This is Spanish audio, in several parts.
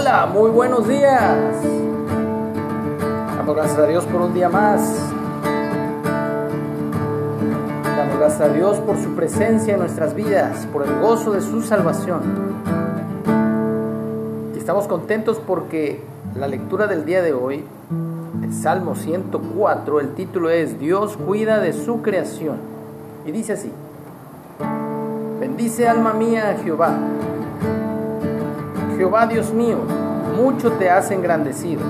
Hola, muy buenos días. Damos gracias a Dios por un día más. Damos gracias a Dios por su presencia en nuestras vidas, por el gozo de su salvación. Y estamos contentos porque la lectura del día de hoy, el Salmo 104, el título es Dios cuida de su creación. Y dice así, bendice alma mía a Jehová Jehová Dios mío, mucho te has engrandecido.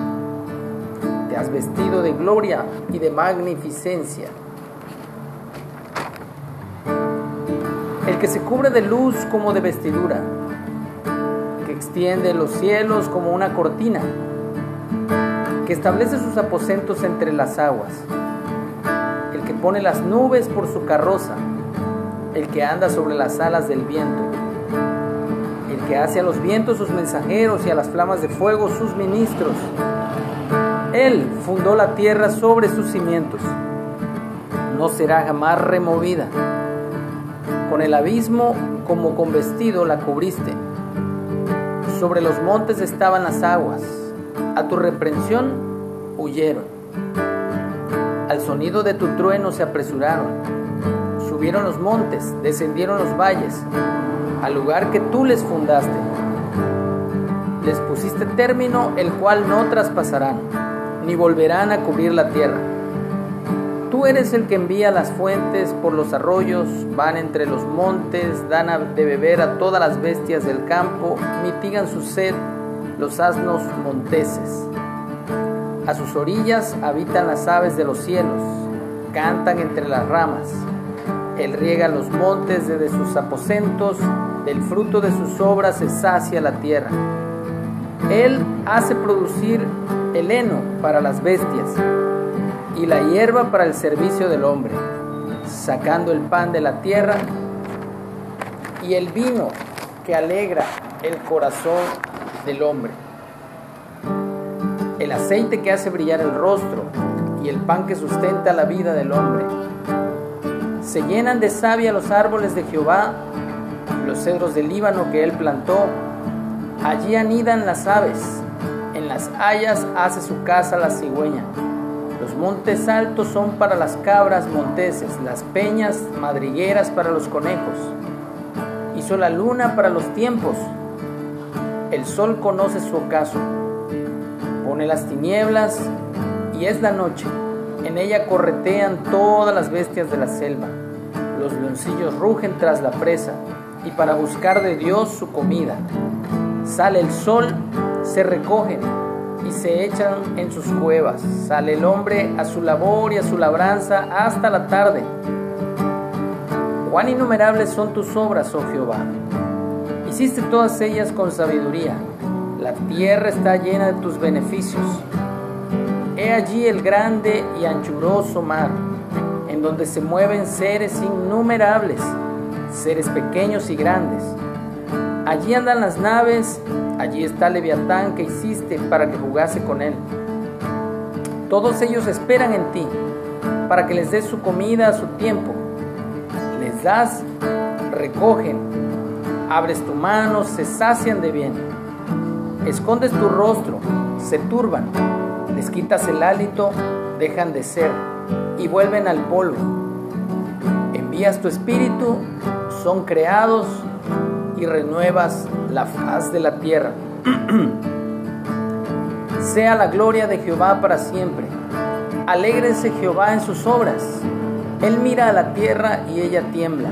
Te has vestido de gloria y de magnificencia. El que se cubre de luz como de vestidura, que extiende los cielos como una cortina, que establece sus aposentos entre las aguas, el que pone las nubes por su carroza, el que anda sobre las alas del viento que hace a los vientos sus mensajeros y a las flamas de fuego sus ministros. Él fundó la tierra sobre sus cimientos. No será jamás removida. Con el abismo como con vestido la cubriste. Sobre los montes estaban las aguas. A tu reprensión huyeron. Al sonido de tu trueno se apresuraron. Subieron los montes, descendieron los valles al lugar que tú les fundaste. Les pusiste término el cual no traspasarán, ni volverán a cubrir la tierra. Tú eres el que envía las fuentes por los arroyos, van entre los montes, dan de beber a todas las bestias del campo, mitigan su sed los asnos monteses. A sus orillas habitan las aves de los cielos, cantan entre las ramas. Él riega los montes desde sus aposentos, del fruto de sus obras se sacia la tierra. Él hace producir el heno para las bestias y la hierba para el servicio del hombre, sacando el pan de la tierra y el vino que alegra el corazón del hombre. El aceite que hace brillar el rostro y el pan que sustenta la vida del hombre. Se llenan de savia los árboles de Jehová los cedros del Líbano que él plantó. Allí anidan las aves, en las hayas hace su casa la cigüeña. Los montes altos son para las cabras monteses, las peñas madrigueras para los conejos. Hizo la luna para los tiempos. El sol conoce su ocaso. Pone las tinieblas y es la noche. En ella corretean todas las bestias de la selva. Los leoncillos rugen tras la presa y para buscar de Dios su comida. Sale el sol, se recogen y se echan en sus cuevas. Sale el hombre a su labor y a su labranza hasta la tarde. Cuán innumerables son tus obras, oh Jehová. Hiciste todas ellas con sabiduría. La tierra está llena de tus beneficios. Allí el grande y anchuroso mar, en donde se mueven seres innumerables seres pequeños y grandes. Allí andan las naves, allí está Leviatán que hiciste para que jugase con él. Todos ellos esperan en ti, para que les des su comida a su tiempo. Les das, recogen, abres tu mano, se sacian de bien. Escondes tu rostro, se turban, les quitas el hálito, dejan de ser y vuelven al polvo. Envías tu espíritu son creados y renuevas la faz de la tierra. sea la gloria de Jehová para siempre. Alégrese Jehová en sus obras. Él mira a la tierra y ella tiembla.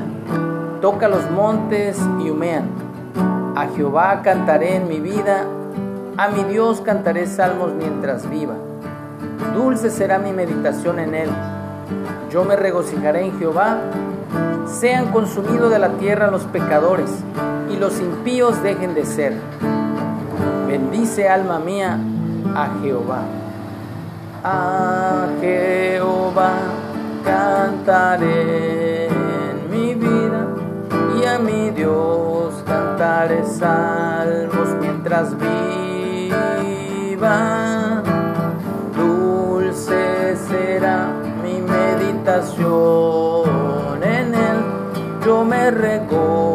Toca los montes y humean. A Jehová cantaré en mi vida. A mi Dios cantaré salmos mientras viva. Dulce será mi meditación en él. Yo me regocijaré en Jehová sean consumidos de la tierra los pecadores y los impíos dejen de ser. Bendice alma mía a Jehová. A Jehová cantaré en mi vida y a mi Dios cantaré salmos Dulce será mi meditación. Yo me regocijaré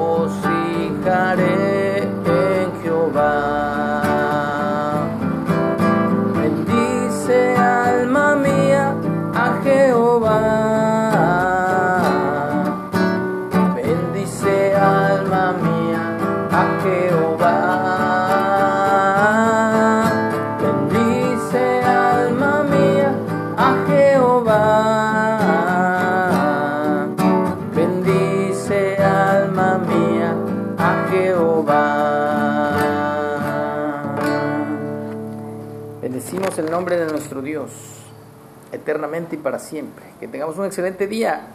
Bendecimos el nombre de nuestro Dios eternamente y para siempre. Que tengamos un excelente día.